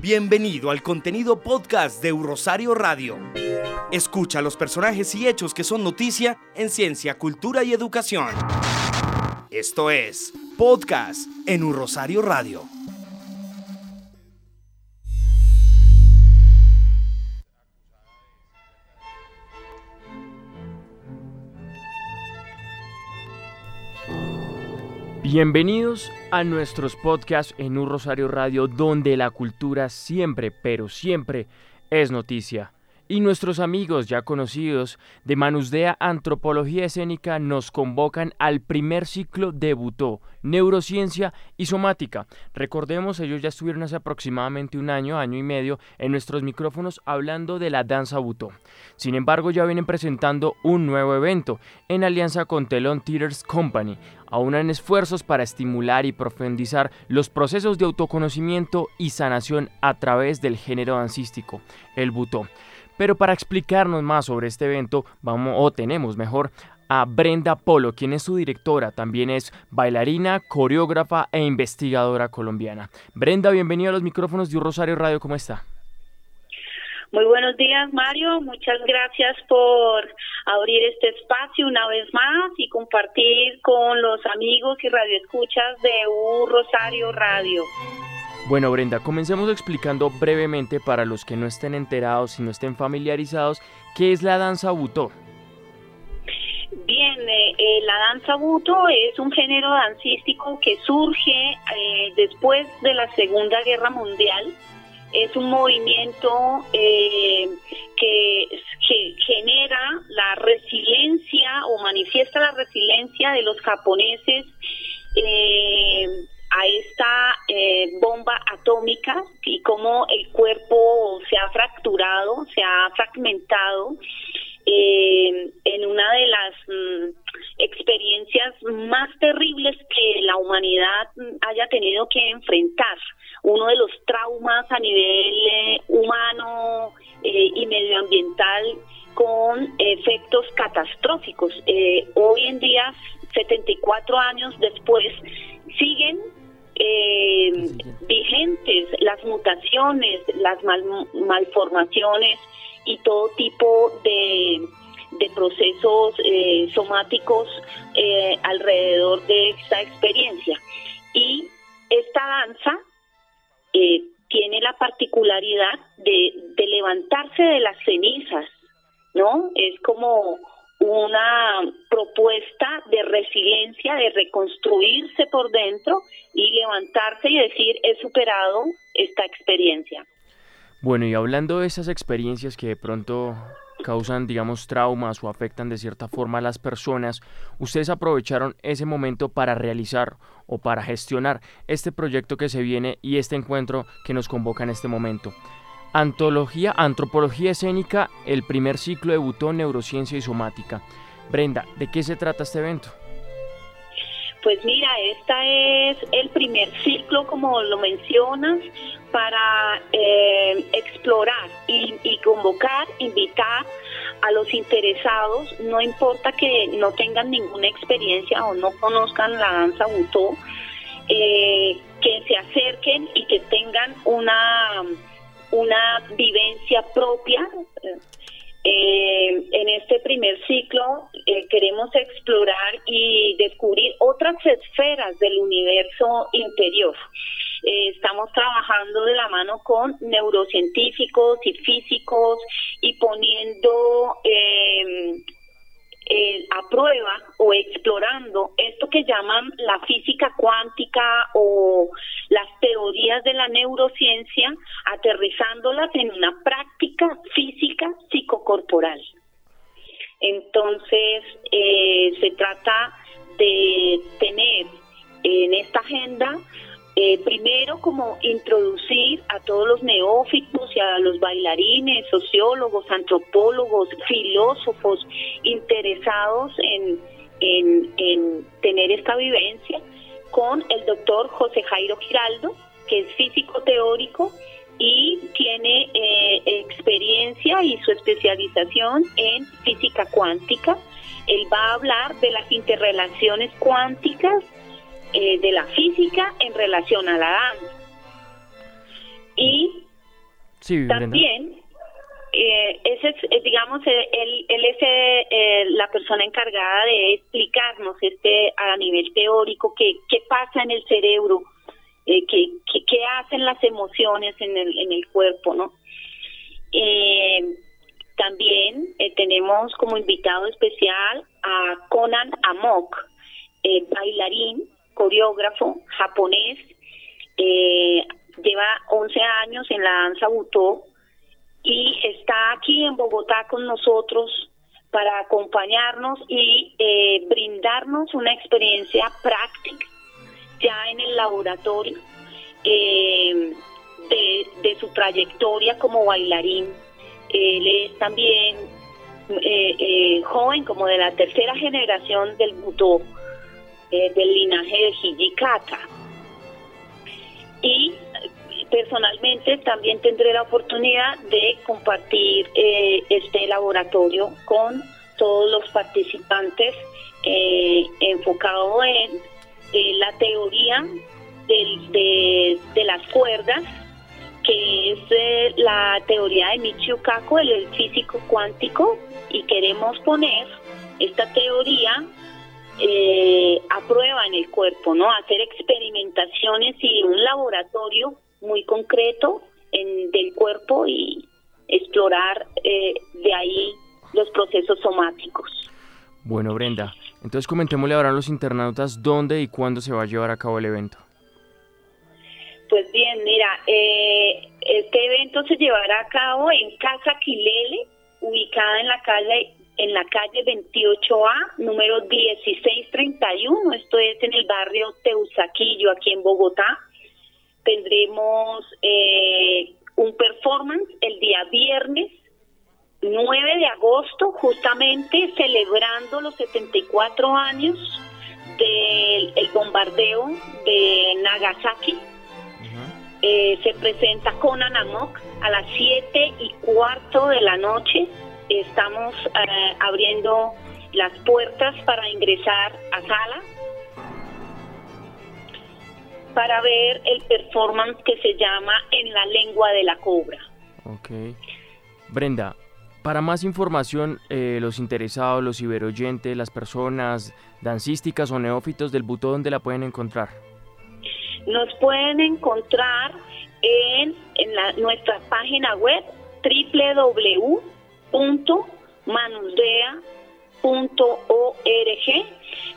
Bienvenido al contenido podcast de Rosario Radio. Escucha los personajes y hechos que son noticia en ciencia, cultura y educación. Esto es Podcast en Un Rosario Radio. Bienvenidos a nuestros podcasts en Un Rosario Radio, donde la cultura siempre, pero siempre es noticia y nuestros amigos ya conocidos de Manusdea Antropología Escénica nos convocan al primer ciclo debutó, Neurociencia y Somática. Recordemos, ellos ya estuvieron hace aproximadamente un año, año y medio, en nuestros micrófonos hablando de la danza butó. Sin embargo, ya vienen presentando un nuevo evento en alianza con Telon Theaters Company. Aunan esfuerzos para estimular y profundizar los procesos de autoconocimiento y sanación a través del género dancístico, el butó. Pero para explicarnos más sobre este evento, vamos o tenemos mejor a Brenda Polo, quien es su directora, también es bailarina, coreógrafa e investigadora colombiana. Brenda, bienvenida a los micrófonos de Un Rosario Radio, ¿cómo está? Muy buenos días, Mario. Muchas gracias por abrir este espacio una vez más y compartir con los amigos y radioescuchas de Un Rosario Radio. Bueno, Brenda, comencemos explicando brevemente para los que no estén enterados y no estén familiarizados, ¿qué es la danza butó? Bien, eh, eh, la danza buto es un género dancístico que surge eh, después de la Segunda Guerra Mundial. Es un movimiento que, que, genera la resiliencia o manifiesta la resiliencia de los japoneses a esta eh, bomba atómica y cómo el cuerpo se ha fracturado, se ha fragmentado eh, en una de las mm, experiencias más terribles que la humanidad haya tenido que enfrentar. Uno de los traumas a nivel eh, humano y medioambiental con efectos catastróficos. hoy en día, 74 años después, siguen eh, vigentes las mutaciones, las malformaciones y todo tipo de, procesos eh, somáticos eh, alrededor de esta experiencia. Y esta danza eh, tiene la particularidad de, de levantarse de las cenizas, ¿no? Es como una propuesta de resiliencia, de reconstruirse por dentro y levantarse y decir, he superado esta experiencia. Bueno, y hablando de esas experiencias que de pronto causan, digamos, traumas o afectan de cierta forma a las personas, ustedes aprovecharon ese momento para realizar o para gestionar este proyecto que se viene y este encuentro que nos convoca en este momento. Antología, Antropología Escénica, el primer ciclo debutó Neurociencia y Somática. Brenda, ¿de qué se trata este evento? Pues mira, este es el primer ciclo, como lo mencionas, para eh, explorar y, convocar, invitar a los interesados, no importa que no tengan ninguna experiencia o no conozcan la danza butó, eh, que se acerquen y que tengan una una vivencia propia. Eh, en este primer ciclo eh, queremos explorar y descubrir otras esferas del universo interior. Eh, estamos trabajando de la mano con neurocientíficos y físicos y poniendo eh, a prueba o explorando esto que llaman la física cuántica o las teorías de la neurociencia, aterrizándolas en una práctica física psicocorporal. Entonces, eh, se trata de tener en esta agenda eh, primero, como introducir a todos los neófitos y a bailarines, sociólogos, antropólogos, filósofos interesados en, en, tener esta vivencia con el doctor José Jairo Giraldo, que es físico teórico y tiene eh, experiencia y su especialización en física cuántica. Él va a hablar de las interrelaciones cuánticas eh, de la física en relación a la danza. Y también, eh, ese es, eh, digamos, él, él es la persona encargada de explicarnos este a nivel teórico qué, qué pasa en el cerebro, qué, qué, hacen las emociones en el, en el cuerpo, ¿no? también tenemos como invitado especial a Conan Amok, bailarín coreógrafo japonés, eh, lleva 11 años en la danza butó y está aquí en Bogotá con nosotros para acompañarnos y eh, brindarnos una experiencia práctica ya en el laboratorio eh, de, su trayectoria como bailarín. Él es también joven, como de la tercera generación del butó eh, del linaje de Hijikata. Y personalmente también tendré la oportunidad de compartir eh, este laboratorio con todos los participantes eh, enfocado en la teoría de, las cuerdas, que es la teoría de Michio Kaku, el físico cuántico, y queremos poner esta teoría eh, a prueba en el cuerpo, ¿no? Hacer experimentaciones y un laboratorio muy concreto en, del cuerpo y explorar eh, de ahí los procesos somáticos. Bueno, Brenda, entonces comentémosle ahora a los internautas dónde y cuándo se va a llevar a cabo el evento. Pues bien, mira, eh, este evento se llevará a cabo en Casa Quilele, ubicada en la calle en la calle 28A, número 1631. Esto es en el barrio Teusaquillo, aquí en Bogotá. Tendremos eh, un performance el día viernes 9 de agosto, justamente celebrando los 74 años del bombardeo de Nagasaki. Eh, se presenta con Anamok a las 7 y cuarto de la noche. Estamos eh, abriendo las puertas para ingresar a sala para ver el performance que se llama En la lengua de la cobra. Ok. Brenda, para más información, eh, los interesados, los ciberoyentes, las personas dancísticas o neófitos del Butó, ¿dónde la pueden encontrar? Nos pueden encontrar en, en nuestra página web www manusdea.org.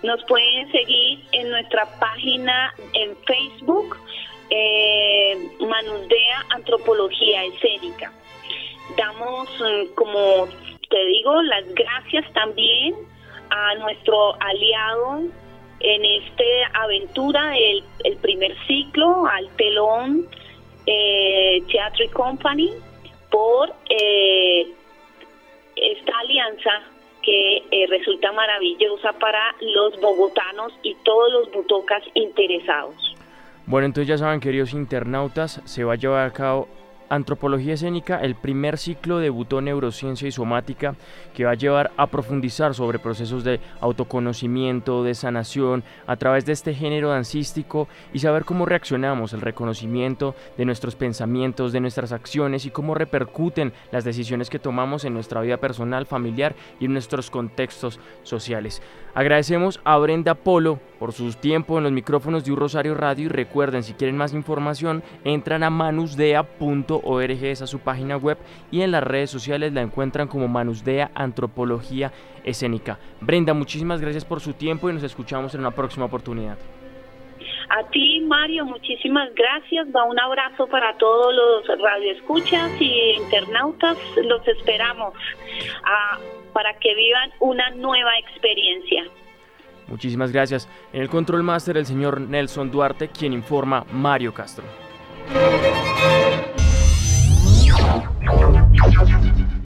Nos pueden seguir en nuestra página en Facebook, eh, Manusdea Antropología Escénica. Damos, mm, como te digo, las gracias también a nuestro aliado en esta aventura, el, el primer ciclo, al telón eh, Theatre Company, por eh, esta alianza que eh, resulta maravillosa para los bogotanos y todos los butocas interesados. Bueno, entonces ya saben, queridos internautas, se va a llevar a cabo Antropología Escénica, el primer ciclo debutó Neurociencia y Somática, que va a llevar a profundizar sobre procesos de autoconocimiento, de sanación, a través de este género dancístico y saber cómo reaccionamos, el reconocimiento de nuestros pensamientos, de nuestras acciones y cómo repercuten las decisiones que tomamos en nuestra vida personal, familiar y en nuestros contextos sociales. Agradecemos a Brenda Polo por su tiempo en los micrófonos de Un Rosario Radio y recuerden, si quieren más información, entran a manusdea.org, es su página web, y en las redes sociales la encuentran como Manusdea Antropología Escénica. Brenda, muchísimas gracias por su tiempo y nos escuchamos en una próxima oportunidad. A ti, Mario, muchísimas gracias. Va un abrazo para todos los radioescuchas y internautas. Los esperamos. Ah, para que vivan una nueva experiencia. Muchísimas gracias. En el control master el señor Nelson Duarte, quien informa Mario Castro.